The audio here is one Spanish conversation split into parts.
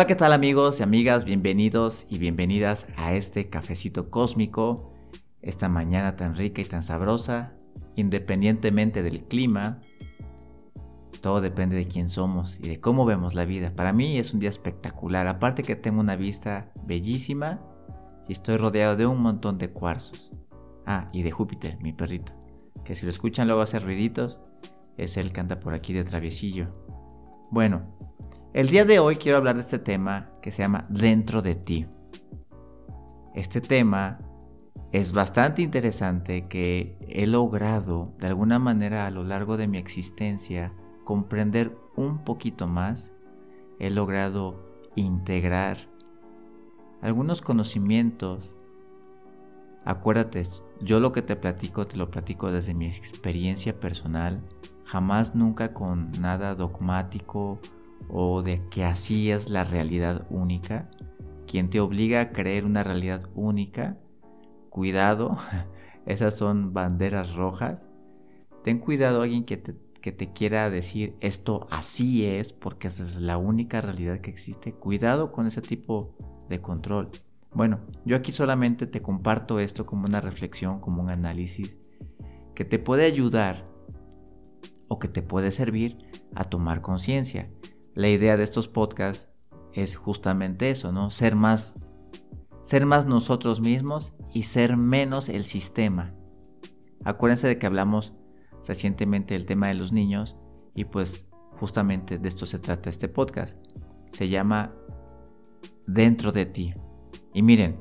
Hola, ¿qué tal amigos y amigas? Bienvenidos y bienvenidas a este cafecito cósmico, esta mañana tan rica y tan sabrosa, independientemente del clima. Todo depende de quién somos y de cómo vemos la vida. Para mí es un día espectacular, aparte que tengo una vista bellísima y estoy rodeado de un montón de cuarzos. Ah, y de Júpiter, mi perrito, que si lo escuchan luego hace ruiditos, es él anda por aquí de traviesillo. Bueno, el día de hoy quiero hablar de este tema que se llama Dentro de ti. Este tema es bastante interesante que he logrado de alguna manera a lo largo de mi existencia comprender un poquito más. He logrado integrar algunos conocimientos. Acuérdate, yo lo que te platico te lo platico desde mi experiencia personal, jamás nunca con nada dogmático o de que así es la realidad única, quien te obliga a creer una realidad única, cuidado, esas son banderas rojas. Ten cuidado alguien que te, que te quiera decir esto así es porque esa es la única realidad que existe. Cuidado con ese tipo de control. Bueno, yo aquí solamente te comparto esto como una reflexión, como un análisis que te puede ayudar o que te puede servir a tomar conciencia la idea de estos podcasts es justamente eso, ¿no? Ser más, ser más nosotros mismos y ser menos el sistema. Acuérdense de que hablamos recientemente del tema de los niños y pues justamente de esto se trata este podcast. Se llama Dentro de ti. Y miren,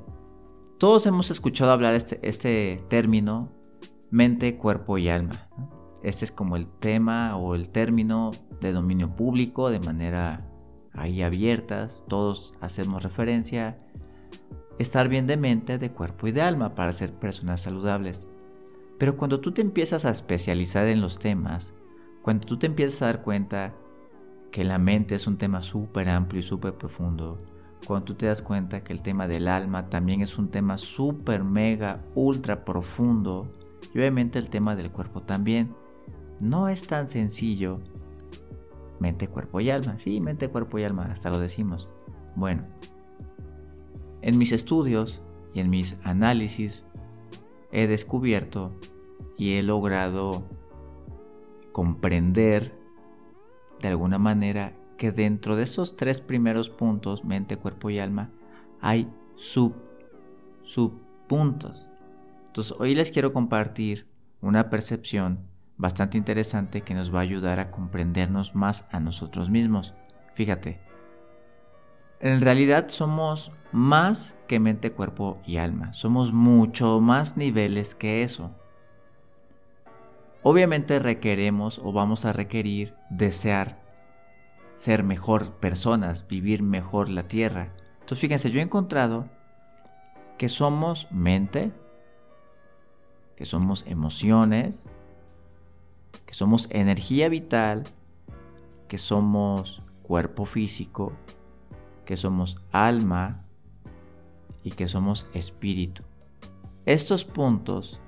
todos hemos escuchado hablar este, este término mente, cuerpo y alma. Este es como el tema o el término de dominio público de manera ahí abiertas, todos hacemos referencia, estar bien de mente, de cuerpo y de alma para ser personas saludables. Pero cuando tú te empiezas a especializar en los temas, cuando tú te empiezas a dar cuenta que la mente es un tema súper amplio y súper profundo, cuando tú te das cuenta que el tema del alma también es un tema súper, mega, ultra profundo, y obviamente el tema del cuerpo también, no es tan sencillo mente, cuerpo y alma. Sí, mente, cuerpo y alma, hasta lo decimos. Bueno, en mis estudios y en mis análisis he descubierto y he logrado comprender de alguna manera que dentro de esos tres primeros puntos, mente, cuerpo y alma, hay sub, subpuntos. Entonces hoy les quiero compartir una percepción bastante interesante que nos va a ayudar a comprendernos más a nosotros mismos. Fíjate, en realidad somos más que mente, cuerpo y alma. Somos mucho más niveles que eso. Obviamente requeremos o vamos a requerir desear ser mejor personas, vivir mejor la tierra. Entonces fíjense, yo he encontrado que somos mente, que somos emociones, que somos energía vital, que somos cuerpo físico, que somos alma y que somos espíritu. Estos puntos,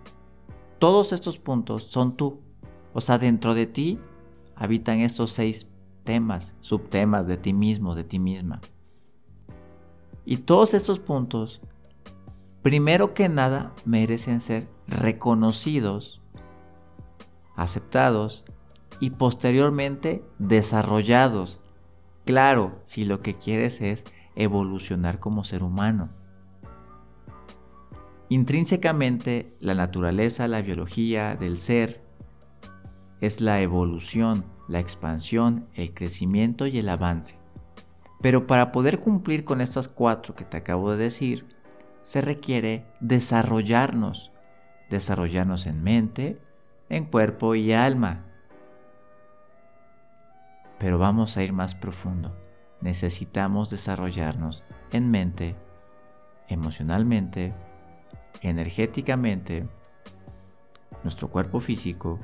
todos estos puntos son tú. O sea, dentro de ti habitan estos seis temas, subtemas de ti mismo, de ti misma. Y todos estos puntos, primero que nada, merecen ser reconocidos aceptados y posteriormente desarrollados. Claro, si lo que quieres es evolucionar como ser humano. Intrínsecamente, la naturaleza, la biología del ser es la evolución, la expansión, el crecimiento y el avance. Pero para poder cumplir con estas cuatro que te acabo de decir, se requiere desarrollarnos, desarrollarnos en mente, en cuerpo y alma. Pero vamos a ir más profundo. Necesitamos desarrollarnos en mente, emocionalmente, energéticamente, nuestro cuerpo físico,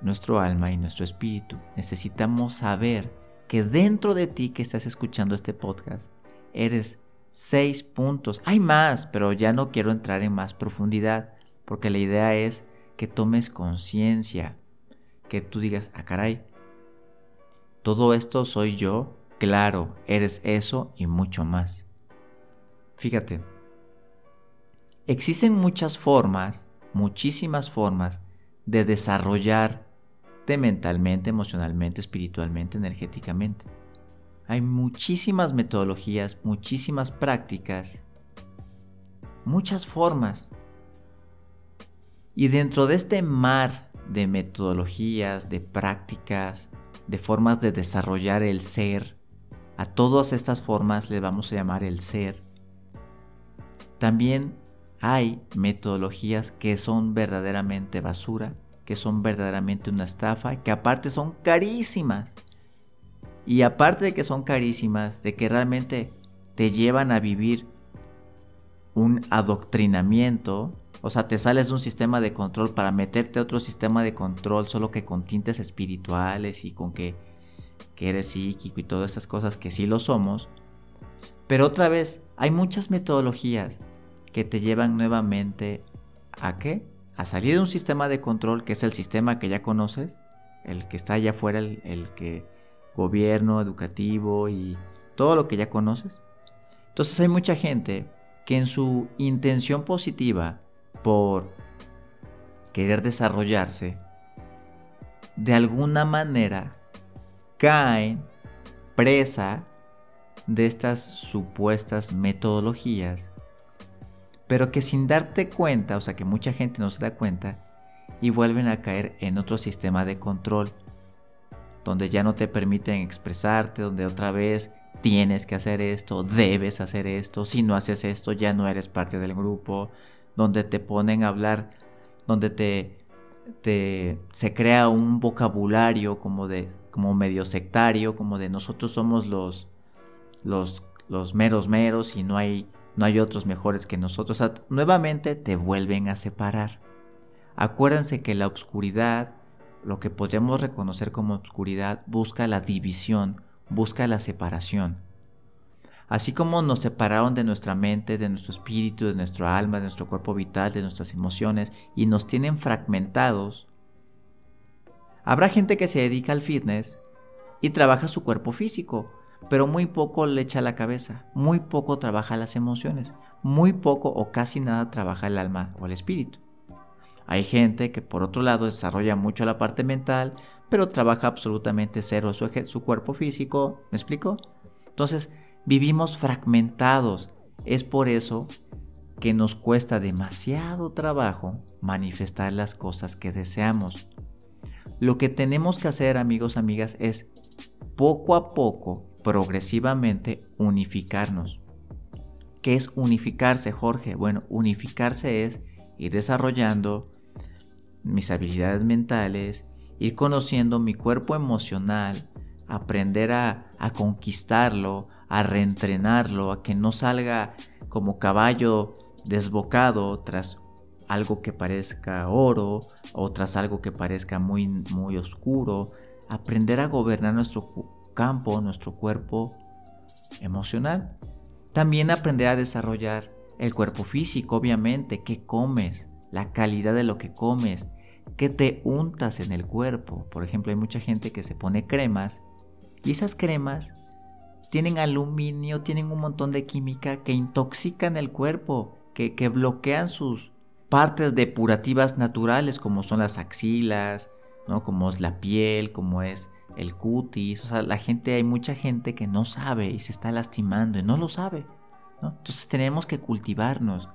nuestro alma y nuestro espíritu. Necesitamos saber que dentro de ti que estás escuchando este podcast, eres seis puntos. Hay más, pero ya no quiero entrar en más profundidad, porque la idea es que tomes conciencia, que tú digas, ah caray, todo esto soy yo, Claro, eres eso y mucho más. Fíjate, existen muchas formas, muchísimas formas de desarrollarte mentalmente, emocionalmente, espiritualmente, energéticamente. Hay muchísimas metodologías, muchísimas prácticas, muchas formas. Y dentro de este mar de metodologías, de prácticas, de formas de desarrollar el ser, a todas estas formas le vamos a llamar el ser. También hay metodologías que son verdaderamente basura, que son verdaderamente una estafa, que aparte son carísimas. Y aparte de que son carísimas, de que realmente te llevan a vivir un adoctrinamiento, o sea, te sales de un sistema de control para meterte a otro sistema de control solo que con tintes espirituales y con que eres psíquico y todas esas cosas que sí lo somos. Pero otra vez, hay muchas metodologías que te llevan nuevamente a qué? A salir de un sistema de control que es el sistema que ya conoces, el que está allá afuera, el, el que gobierno, educativo y todo lo que ya conoces. Entonces hay mucha gente que en su intención positiva por querer desarrollarse, de alguna manera caen presa de estas supuestas metodologías, pero que sin darte cuenta, o sea que mucha gente no se da cuenta, y vuelven a caer en otro sistema de control, donde ya no te permiten expresarte, donde otra vez tienes que hacer esto, debes hacer esto, si no haces esto ya no eres parte del grupo, donde te ponen a hablar, donde te, se crea un vocabulario como de como medio sectario, como de nosotros somos los, los, los meros meros y no hay, no hay otros mejores que nosotros. nuevamente te vuelven a separar. Acuérdense que la oscuridad, lo que podríamos reconocer como oscuridad, busca la división, busca la separación. Así como nos separaron de nuestra mente, de nuestro espíritu, de nuestro alma, de nuestro cuerpo vital, de nuestras emociones y nos tienen fragmentados, Habrá gente que se dedica al fitness y trabaja su cuerpo físico, pero muy poco le echa la cabeza, muy poco trabaja las emociones, muy poco o casi nada trabaja el alma o el espíritu. Hay gente que por otro lado desarrolla mucho la parte mental, pero trabaja absolutamente cero su, su cuerpo físico, ¿me explico? Entonces, vivimos fragmentados. Es por eso que nos cuesta demasiado trabajo manifestar las cosas que deseamos. Lo que tenemos que hacer, amigos, amigas, es poco a poco, progresivamente, unificarnos. ¿Qué es unificarse, Jorge? Bueno, unificarse es ir desarrollando mis habilidades mentales, ir conociendo mi cuerpo emocional, aprender a, a, conquistarlo, a reentrenarlo, a que no salga como caballo desbocado tras algo que parezca oro, otras algo que parezca muy, muy oscuro. Aprender a gobernar nuestro campo, nuestro cuerpo emocional. También aprender a desarrollar el cuerpo físico, obviamente, qué comes, la calidad de lo que comes, qué te untas en el cuerpo. Por ejemplo, hay mucha gente que se pone cremas y esas cremas tienen aluminio, tienen un montón de química que intoxican el cuerpo, que, que bloquean sus, partes depurativas naturales como son las axilas, ¿no? Como es la piel, como es el cutis. O sea, la gente, hay mucha gente que no sabe y se está lastimando y no lo sabe. Entonces tenemos que cultivarnos.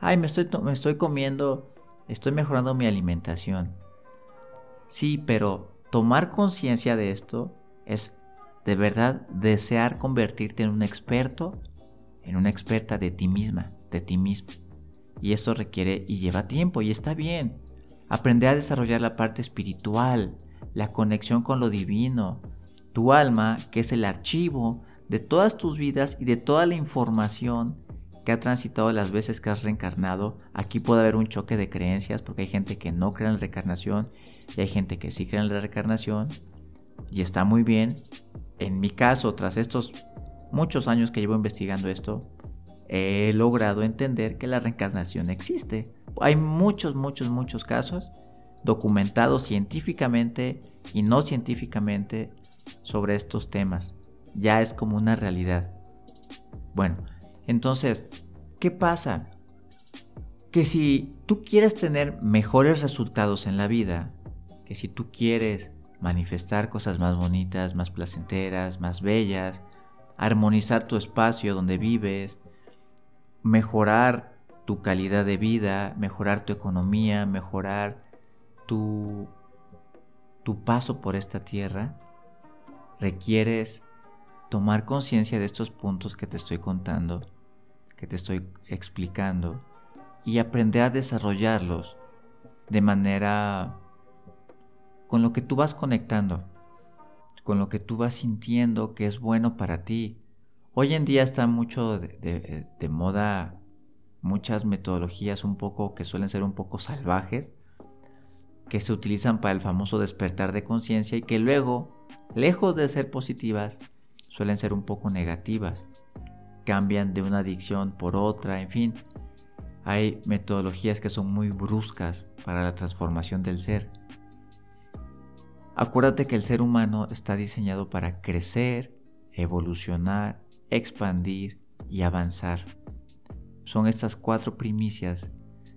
Ay, me estoy, me estoy comiendo, estoy mejorando mi alimentación. Sí, pero tomar conciencia de esto es de verdad desear convertirte en un experto, en una experta de ti misma, de ti mismo. Y eso requiere y lleva tiempo y está bien. Aprender a desarrollar la parte espiritual, la conexión con lo divino, tu alma, que es el archivo de todas tus vidas y de toda la información que ha transitado las veces que has reencarnado. Aquí puede haber un choque de creencias porque hay gente que no cree en la reencarnación y hay gente que sí cree en la reencarnación. Y está muy bien. En mi caso, tras estos muchos años que llevo investigando esto, he logrado entender que la reencarnación existe. Hay muchos, muchos, muchos casos documentados científicamente y no científicamente sobre estos temas. ya es como una realidad. Bueno, entonces, ¿qué pasa? Que si tú quieres tener mejores resultados en la vida, que si tú quieres manifestar cosas más bonitas, más placenteras, más bellas, armonizar tu espacio donde vives, mejorar tu calidad de vida, mejorar tu economía, mejorar tu, tu paso por esta tierra, requieres tomar conciencia de estos puntos que te estoy contando, que te estoy explicando, y aprender a desarrollarlos de manera con lo que tú vas conectando, con lo que tú vas sintiendo que es bueno para ti. Hoy en día está mucho de, de moda muchas metodologías un poco que suelen ser un poco salvajes, que se utilizan para el famoso despertar de conciencia y que luego, lejos de ser positivas, suelen ser un poco negativas. Cambian de una adicción por otra, en fin. Hay metodologías que son muy bruscas para la transformación del ser. Acuérdate que el ser humano está diseñado para crecer, evolucionar, expandir y avanzar son estas cuatro primicias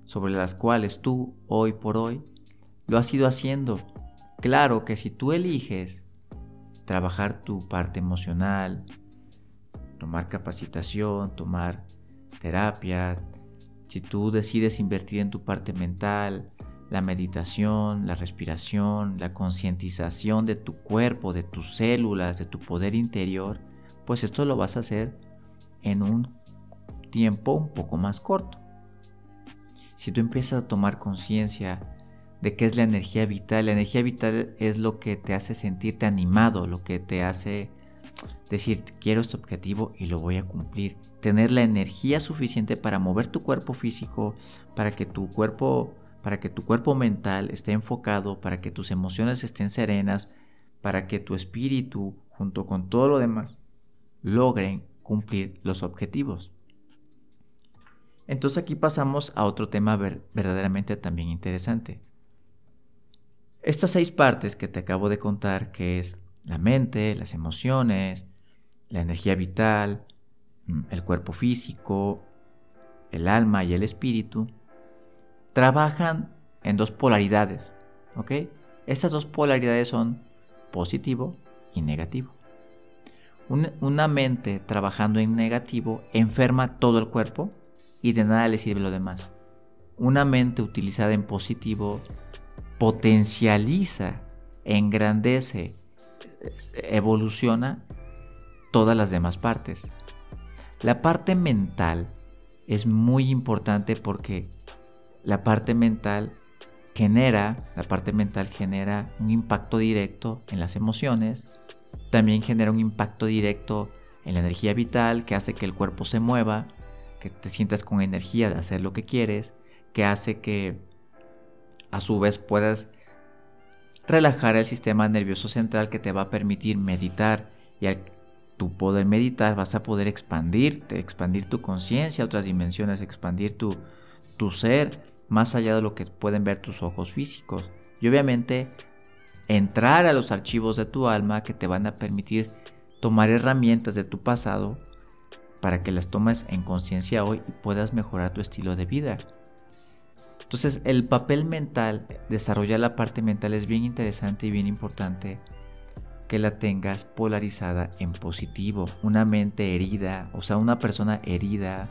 sobre las cuales tú, hoy por hoy, lo has ido haciendo. Claro que si tú eliges trabajar tu parte emocional, tomar capacitación, tomar terapia, si tú decides invertir en tu parte mental, la meditación, la respiración, la concientización de tu cuerpo, de tus células, de tu poder interior, pues esto lo vas a hacer en un tiempo un poco más corto. Si tú empiezas a tomar conciencia de qué es la energía vital, la energía vital es lo que te hace sentirte animado, lo que te hace decir, quiero este objetivo y lo voy a cumplir. Tener la energía suficiente para mover tu cuerpo físico, para que tu cuerpo, para que tu cuerpo mental esté enfocado, para que tus emociones estén serenas, para que tu espíritu, junto con todo lo demás, logren cumplir los objetivos. Entonces aquí pasamos a otro tema verdaderamente también interesante. Estas seis partes que te acabo de contar, que es la mente, las emociones, la energía vital, mm, el cuerpo físico, el alma y el espíritu, trabajan en dos polaridades. ¿Ok? Estas dos polaridades son positivo y negativo. Una mente trabajando en negativo enferma todo el cuerpo y de nada le sirve lo demás. Una mente utilizada en positivo potencializa, engrandece, evoluciona todas las demás partes. La parte mental es muy importante porque la parte mental genera, la parte mental genera un impacto directo en las emociones, también genera un impacto directo en la energía vital que hace que el cuerpo se mueva, que te sientas con energía de hacer lo que quieres, que hace que a su vez puedas relajar el sistema nervioso central que te va a permitir meditar. Y al tu poder meditar vas a poder expandirte, expandir tu conciencia a otras dimensiones, expandir tu, tu ser más allá de lo que pueden ver tus ojos físicos. Y obviamente entrar a los archivos de tu alma que te van a permitir tomar herramientas de tu pasado para que las tomes en conciencia hoy y puedas mejorar tu estilo de vida. Entonces el papel mental, desarrollar la parte mental es bien interesante y bien importante que la tengas polarizada en positivo. Una mente herida, o sea, una persona herida,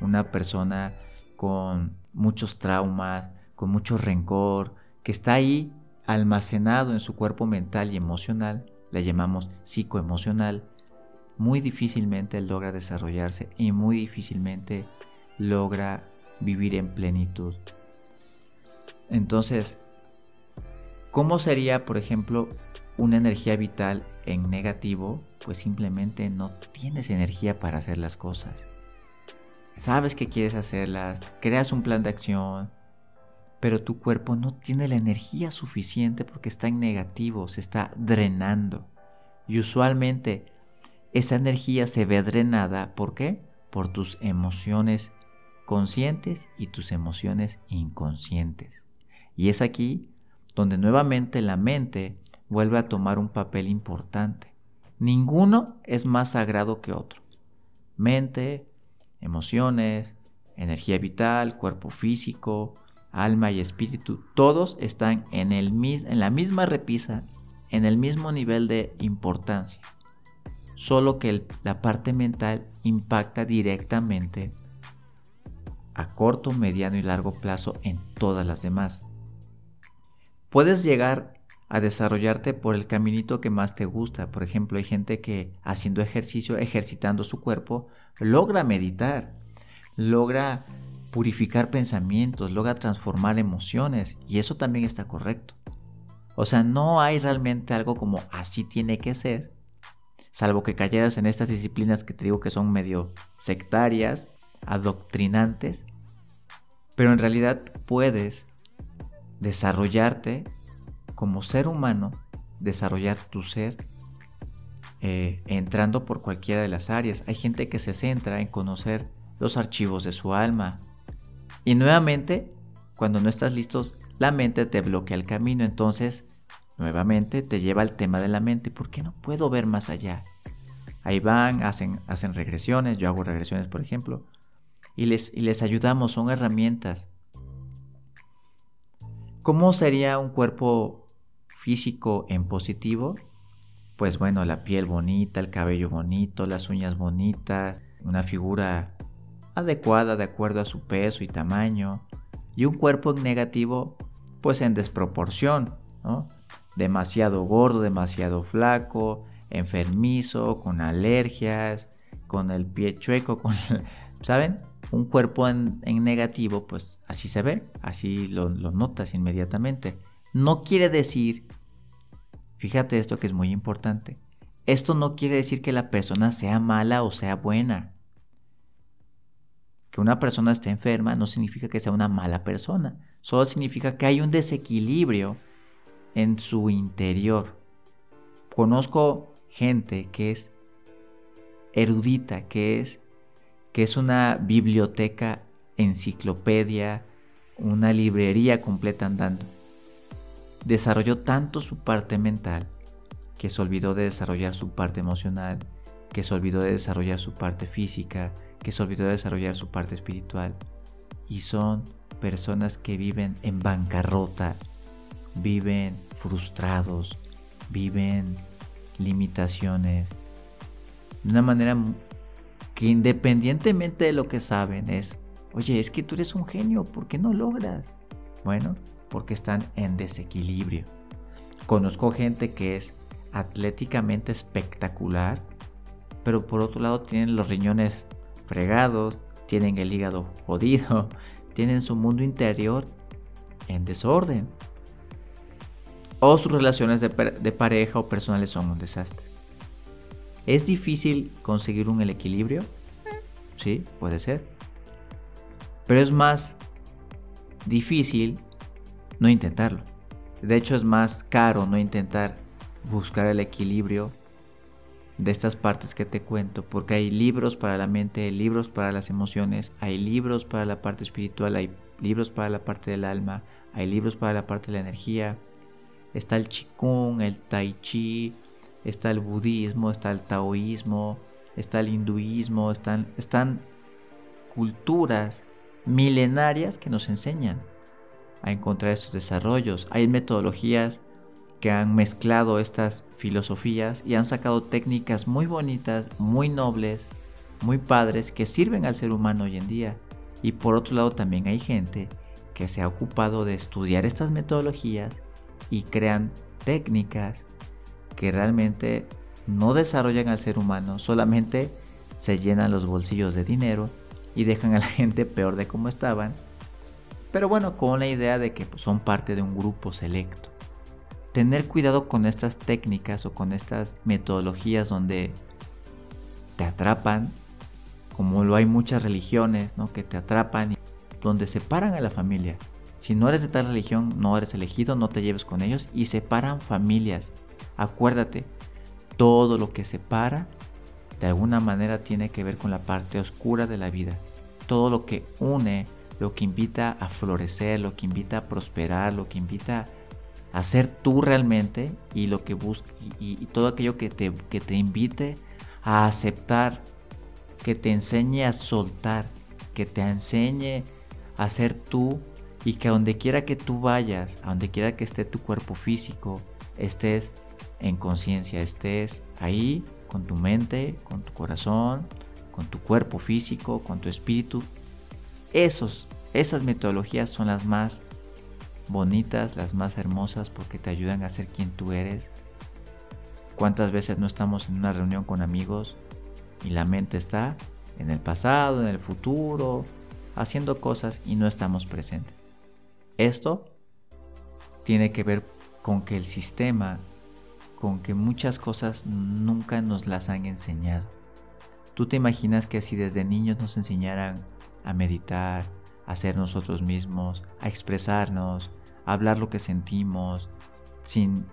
una persona con muchos traumas, con mucho rencor, que está ahí almacenado en su cuerpo mental y emocional, la llamamos psicoemocional, muy difícilmente logra desarrollarse y muy difícilmente logra vivir en plenitud. Entonces, ¿cómo sería, por ejemplo, una energía vital en negativo? Pues simplemente no tienes energía para hacer las cosas. Sabes que quieres hacerlas, creas un plan de acción, pero tu cuerpo no tiene la energía suficiente porque está en negativo, se está drenando. Y usualmente esa energía se ve drenada, ¿por qué? Por tus emociones conscientes y tus emociones inconscientes. Y es aquí donde nuevamente la mente vuelve a tomar un papel importante. Ninguno es más sagrado que otro. Mente, emociones, energía vital, cuerpo físico, alma y espíritu, todos están en, el, en la misma repisa, en el mismo nivel de importancia. Solo que la parte mental impacta directamente a corto, mediano y largo plazo en todas las demás. Puedes llegar a desarrollarte por el caminito que más te gusta. Por ejemplo, hay gente que haciendo ejercicio, ejercitando su cuerpo, logra meditar, logra purificar pensamientos, logra transformar emociones y eso también está correcto. O sea, no hay realmente algo como así tiene que ser, salvo que cayeras en estas disciplinas que te digo que son medio sectarias, adoctrinantes, pero en realidad puedes desarrollarte como ser humano, desarrollar tu ser eh, entrando por cualquiera de las áreas. Hay gente que se centra en conocer los archivos de su alma. Y nuevamente, cuando no estás listos, la mente te bloquea el camino. Entonces, nuevamente te lleva al tema de la mente. ¿Por qué no puedo ver más allá? Ahí van, hacen, hacen regresiones. Yo hago regresiones, por ejemplo. Y les, y les ayudamos, son herramientas. ¿Cómo sería un cuerpo físico en positivo? Pues bueno, la piel bonita, el cabello bonito, las uñas bonitas, una figura adecuada de acuerdo a su peso y tamaño, y un cuerpo en negativo, pues en desproporción, ¿no? Demasiado gordo, demasiado flaco, enfermizo, con alergias, con el pie chueco, con, ¿saben? Un cuerpo en, negativo, pues así se ve, así lo, lo notas inmediatamente. No quiere decir, fíjate esto que es muy importante, esto no quiere decir que la persona sea mala o sea buena que una persona esté enferma no significa que sea una mala persona, solo significa que hay un desequilibrio en su interior. Conozco gente que es erudita, que es, que es una biblioteca, enciclopedia, una librería completa andando. Desarrolló tanto su parte mental que se olvidó de desarrollar su parte emocional, que se olvidó de desarrollar su parte física, que se olvidó de desarrollar su parte espiritual. Y son personas que viven en bancarrota, viven frustrados, viven limitaciones. De una manera que independientemente de lo que saben es, oye, es que tú eres un genio, ¿por qué no logras? Bueno, porque están en desequilibrio. Conozco gente que es atléticamente espectacular, pero por otro lado tienen los riñones fregados, tienen el hígado jodido, tienen su mundo interior en desorden. O sus relaciones de, pareja o personales son un desastre. ¿Es difícil conseguir un equilibrio? Sí, puede ser. Pero es más difícil no intentarlo. De hecho es más caro no intentar buscar el equilibrio de estas partes que te cuento, porque hay libros para la mente, libros para las emociones, hay libros para la parte espiritual, hay libros para la parte del alma, hay libros para la parte de la energía. Está el Qigong, el Tai Chi, está el budismo, está el taoísmo, está el hinduismo, están, están culturas milenarias que nos enseñan a encontrar estos desarrollos. Hay metodologías que han mezclado estas filosofías y han sacado técnicas muy bonitas, muy nobles, muy padres que sirven al ser humano hoy en día. Y por otro lado también hay gente que se ha ocupado de estudiar estas metodologías y crean técnicas que realmente no desarrollan al ser humano, solamente se llenan los bolsillos de dinero y dejan a la gente peor de como estaban. Pero bueno, con la idea de que son parte de un grupo selecto tener cuidado con estas técnicas o con estas metodologías donde te atrapan, como lo hay muchas religiones, ¿no? Que te atrapan donde separan a la familia. Si no eres de tal religión, no eres elegido, no te lleves con ellos y separan familias. Acuérdate, todo lo que separa de alguna manera tiene que ver con la parte oscura de la vida. Todo lo que une, lo que invita a florecer, lo que invita a prosperar, lo que invita a ser tú realmente y lo que y, todo aquello que te, que te invite a aceptar, que te enseñe a soltar, que te enseñe a ser tú y que a donde quiera que tú vayas, a donde quiera que esté tu cuerpo físico, estés en conciencia, estés ahí con tu mente, con tu corazón, con tu cuerpo físico, con tu espíritu. Esos, esas metodologías son las más bonitas, las más hermosas porque te ayudan a ser quien tú eres. ¿Cuántas veces no estamos en una reunión con amigos y la mente está en el pasado, en el futuro, haciendo cosas y no estamos presentes? Esto tiene que ver con que el sistema, con que muchas cosas nunca nos las han enseñado. ¿Tú te imaginas que si desde niños nos enseñaran a meditar, a ser nosotros mismos, a expresarnos, a hablar lo que sentimos, sin...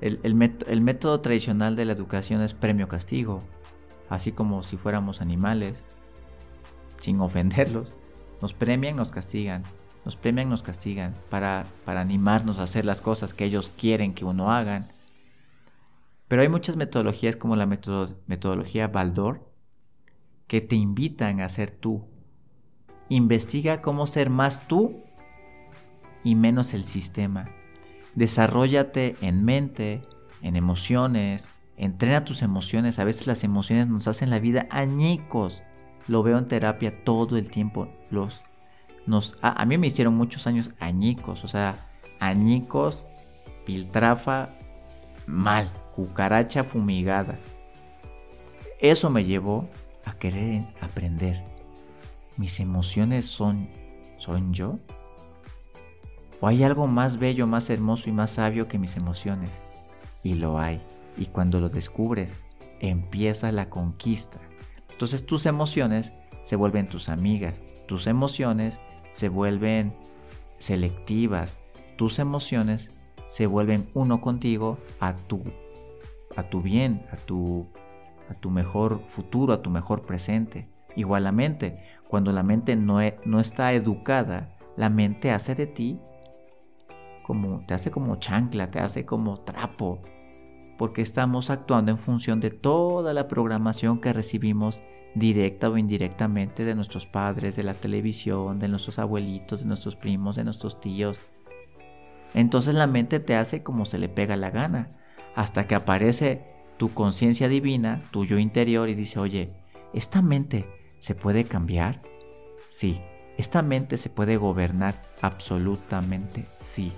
El, el método tradicional de la educación es premio-castigo, así como si fuéramos animales, sin ofenderlos. Nos premian, nos castigan, nos premian, nos castigan para, para animarnos a hacer las cosas que ellos quieren que uno hagan. Pero hay muchas metodologías como la metodología Baldor que te invitan a ser tú. Investiga cómo ser más tú y menos el sistema. Desarrollate en mente, en emociones, entrena tus emociones. A veces las emociones nos hacen la vida añicos. Lo veo en terapia todo el tiempo. Los nos, a, mí me hicieron muchos años añicos, o sea, añicos, piltrafa, mal, cucaracha fumigada. Eso me llevó a querer aprender. ¿Mis emociones son, son yo? ¿O hay algo más bello, más hermoso y más sabio que mis emociones? Y lo hay. Y cuando lo descubres, empieza la conquista. Entonces tus emociones se vuelven tus amigas. Tus emociones se vuelven selectivas, tus emociones se vuelven uno contigo a tu, a tu bien, a tu, a tu mejor futuro, a tu mejor presente. Igual la mente, cuando la mente no, e, no está educada, la mente hace de ti como, te hace como chancla, te hace como trapo, porque estamos actuando en función de toda la programación que recibimos directa o indirectamente de nuestros padres, de la televisión, de nuestros abuelitos, de nuestros primos, de nuestros tíos. Entonces la mente te hace como se le pega la gana, hasta que aparece tu conciencia divina, tu yo interior y dice, oye, ¿esta mente se puede cambiar? Sí. ¿Esta mente se puede gobernar? Absolutamente sí.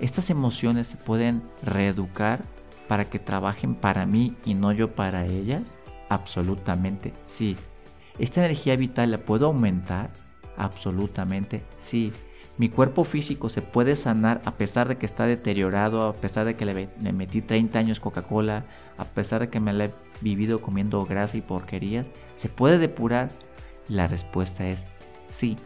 ¿Estas emociones se pueden reeducar para que trabajen para mí y no yo para ellas? Absolutamente sí. ¿Esta energía vital la puedo aumentar? Absolutamente sí. Mi cuerpo físico se puede sanar a pesar de que está deteriorado, a pesar de que le, metí 30 años Coca-Cola, a pesar de que me la he vivido comiendo grasa y porquerías. ¿Se puede depurar? La respuesta es sí.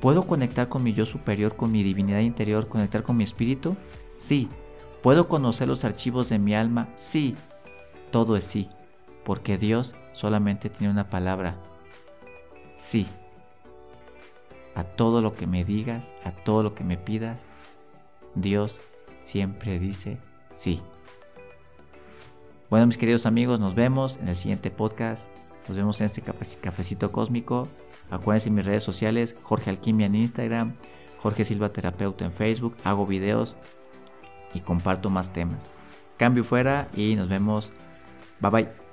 ¿Puedo conectar con mi yo superior, con mi divinidad interior, conectar con mi espíritu? Sí. ¿Puedo conocer los archivos de mi alma? Sí. Todo es sí porque Dios solamente tiene una palabra. Sí. A todo lo que me digas, a todo lo que me pidas, Dios siempre dice sí. Bueno, mis queridos amigos, nos vemos en el siguiente podcast. Nos vemos en este cafecito cósmico. Acuérdense en mis redes sociales, Jorge Alquimia en Instagram, Jorge Silva Terapeuta en Facebook. Hago videos y comparto más temas. Cambio fuera y nos vemos. Bye bye.